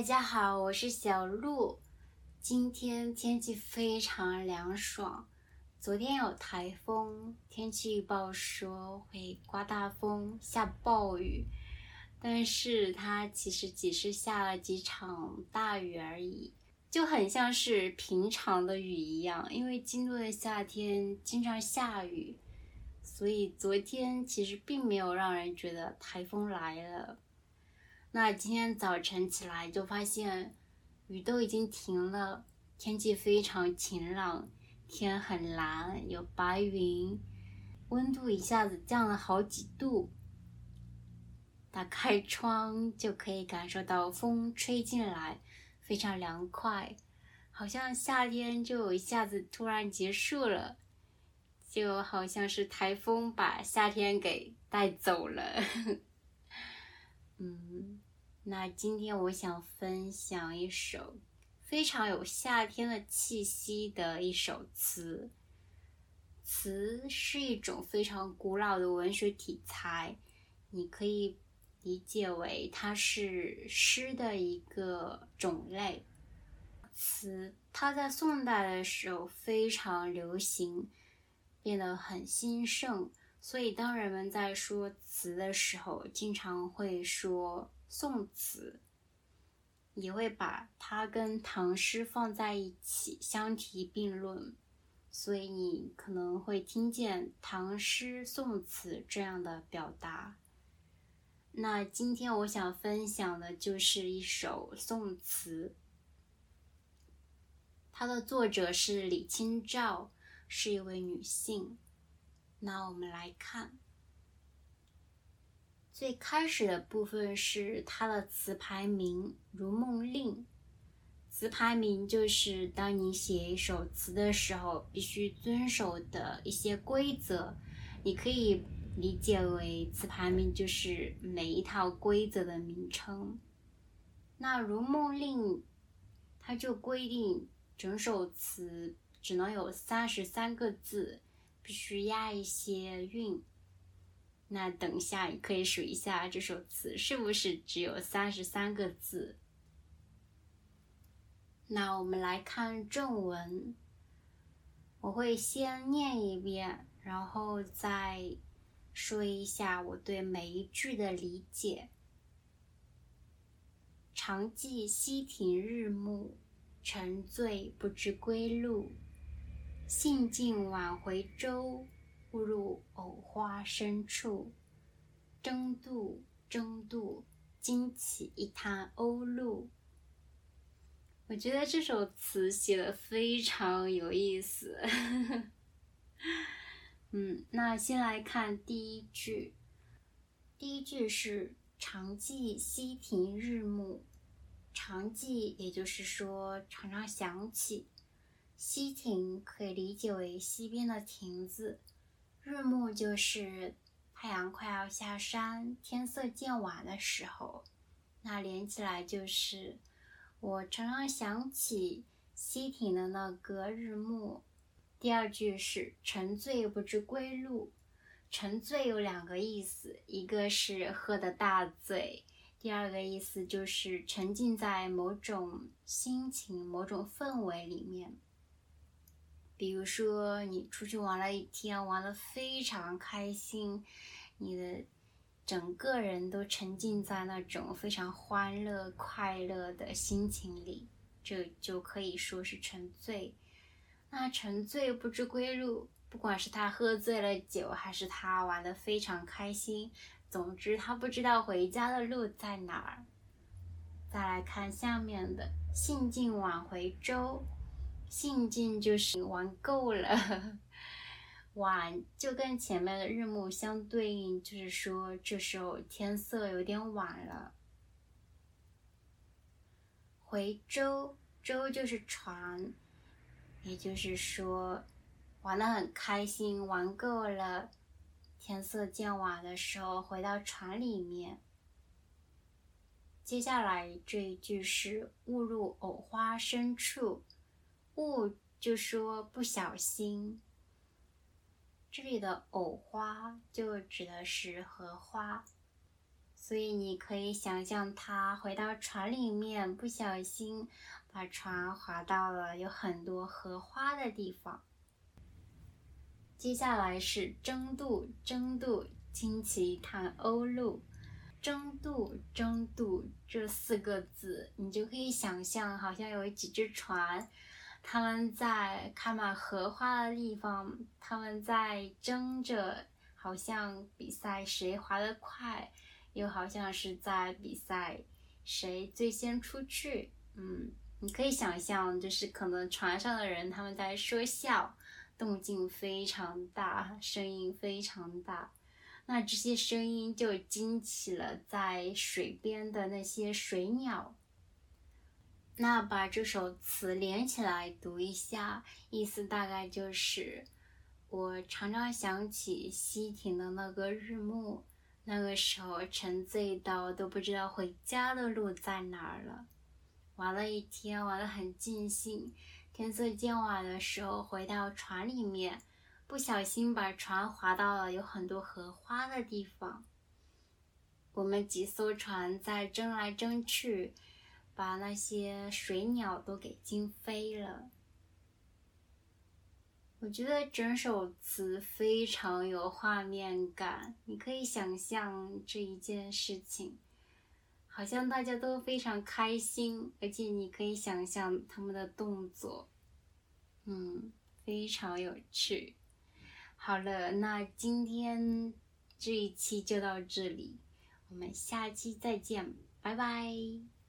大家好，我是小鹿。今天天气非常凉爽。昨天有台风，天气预报说会刮大风、下暴雨，但是它其实只是下了几场大雨而已，就很像是平常的雨一样。因为京都的夏天经常下雨，所以昨天其实并没有让人觉得台风来了。那今天早晨起来就发现雨都已经停了，天气非常晴朗，天很蓝，有白云，温度一下子降了好几度。打开窗就可以感受到风吹进来，非常凉快，好像夏天就一下子突然结束了，就好像是台风把夏天给带走了。嗯，那今天我想分享一首非常有夏天的气息的一首词。词是一种非常古老的文学题材，你可以理解为它是诗的一个种类。词它在宋代的时候非常流行，变得很兴盛。所以，当人们在说词的时候，经常会说宋词，也会把它跟唐诗放在一起相提并论。所以，你可能会听见唐诗宋词这样的表达。那今天我想分享的就是一首宋词，它的作者是李清照，是一位女性。那我们来看，最开始的部分是它的词牌名《如梦令》。词牌名就是当你写一首词的时候必须遵守的一些规则。你可以理解为词牌名就是每一套规则的名称。那《如梦令》它就规定整首词只能有三十三个字。必须押一些韵。那等一下，你可以数一下这首词是不是只有三十三个字？那我们来看正文，我会先念一遍，然后再说一下我对每一句的理解。常记溪亭日暮，沉醉不知归路。兴尽晚回舟，误入藕花深处。争渡，争渡，惊起一滩鸥鹭。我觉得这首词写的非常有意思。嗯，那先来看第一句。第一句是“常记溪亭日暮”，常记也就是说常常想起。西亭可以理解为西边的亭子，日暮就是太阳快要下山、天色渐晚的时候。那连起来就是我常常想起西亭的那个日暮。第二句是沉醉不知归路，沉醉有两个意思，一个是喝的大醉，第二个意思就是沉浸在某种心情、某种氛围里面。比如说，你出去玩了一天，玩的非常开心，你的整个人都沉浸在那种非常欢乐、快乐的心情里，这就可以说是沉醉。那沉醉不知归路，不管是他喝醉了酒，还是他玩的非常开心，总之他不知道回家的路在哪儿。再来看下面的“兴尽晚回舟”。兴尽就是玩够了，晚就跟前面的日暮相对应，就是说这时候天色有点晚了。回舟，舟就是船，也就是说玩的很开心，玩够了，天色渐晚的时候回到船里面。接下来这一句是误入藕花深处。误就说不小心，这里的藕花就指的是荷花，所以你可以想象他回到船里面，不小心把船划到了有很多荷花的地方。接下来是争渡，争渡，惊奇探欧陆。争渡，争渡这四个字，你就可以想象，好像有几只船，他们在开满荷花的地方，他们在争着，好像比赛谁划得快。又好像是在比赛谁最先出去，嗯，你可以想象，就是可能船上的人他们在说笑，动静非常大，声音非常大，那这些声音就惊起了在水边的那些水鸟。那把这首词连起来读一下，意思大概就是：我常常想起西亭的那个日暮。那个时候沉醉到都不知道回家的路在哪儿了，玩了一天，玩得很尽兴。天色渐晚的时候，回到船里面，不小心把船划到了有很多荷花的地方。我们几艘船在争来争去，把那些水鸟都给惊飞了。我觉得整首词非常有画面感，你可以想象这一件事情，好像大家都非常开心，而且你可以想象他们的动作，嗯，非常有趣。好了，那今天这一期就到这里，我们下期再见，拜拜。